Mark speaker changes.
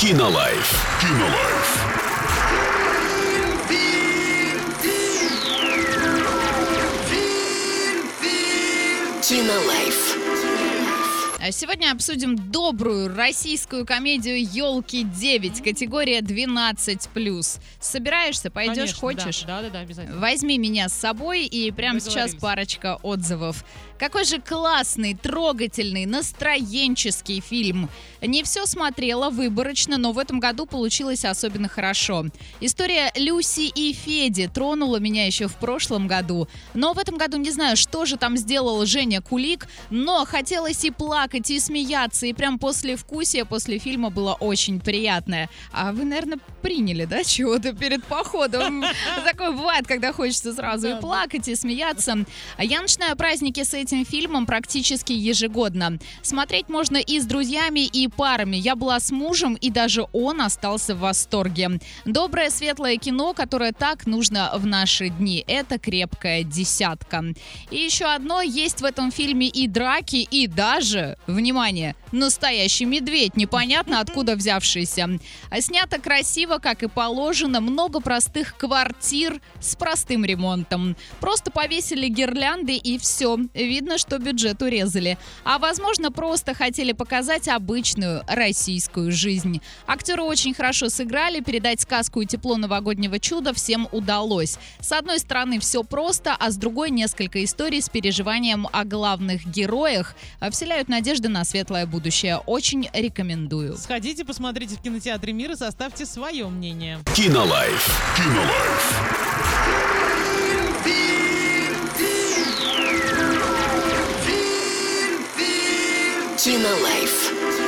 Speaker 1: Кинолайф. Кинолайф.
Speaker 2: Кинолайф.
Speaker 3: А Сегодня обсудим добрую российскую комедию «Елки 9», категория 12+. Собираешься, пойдешь,
Speaker 4: Конечно,
Speaker 3: хочешь?
Speaker 4: Да, да, да, обязательно.
Speaker 3: Возьми меня с собой и прямо сейчас парочка отзывов. Какой же классный, трогательный, настроенческий фильм. Не все смотрела выборочно, но в этом году получилось особенно хорошо. История Люси и Феди тронула меня еще в прошлом году. Но в этом году не знаю, что же там сделал Женя Кулик, но хотелось и плакать, и смеяться, и прям после вкусия, после фильма было очень приятное. А вы, наверное, приняли, да, чего-то перед походом? Такое бывает, когда хочется сразу и плакать, и смеяться. А Я начинаю праздники с этим фильмом практически ежегодно. Смотреть можно и с друзьями, и парами. Я была с мужем, и даже он остался в восторге. Доброе, светлое кино, которое так нужно в наши дни. Это крепкая десятка. И еще одно, есть в этом фильме и драки, и даже, внимание, настоящий медведь, непонятно откуда взявшийся. А снято красиво, как и положено, много простых квартир с простым ремонтом. Просто повесили гирлянды и все. Видно, что бюджет урезали. А возможно, просто хотели показать обычную российскую жизнь. Актеры очень хорошо сыграли, передать сказку и тепло новогоднего чуда всем удалось. С одной стороны, все просто, а с другой несколько историй с переживанием о главных героях вселяют надежды на светлое будущее. Очень рекомендую.
Speaker 4: Сходите, посмотрите в кинотеатре мира, составьте свое мнение.
Speaker 1: Кинолайф. Кинолайф.
Speaker 2: Кинолайф.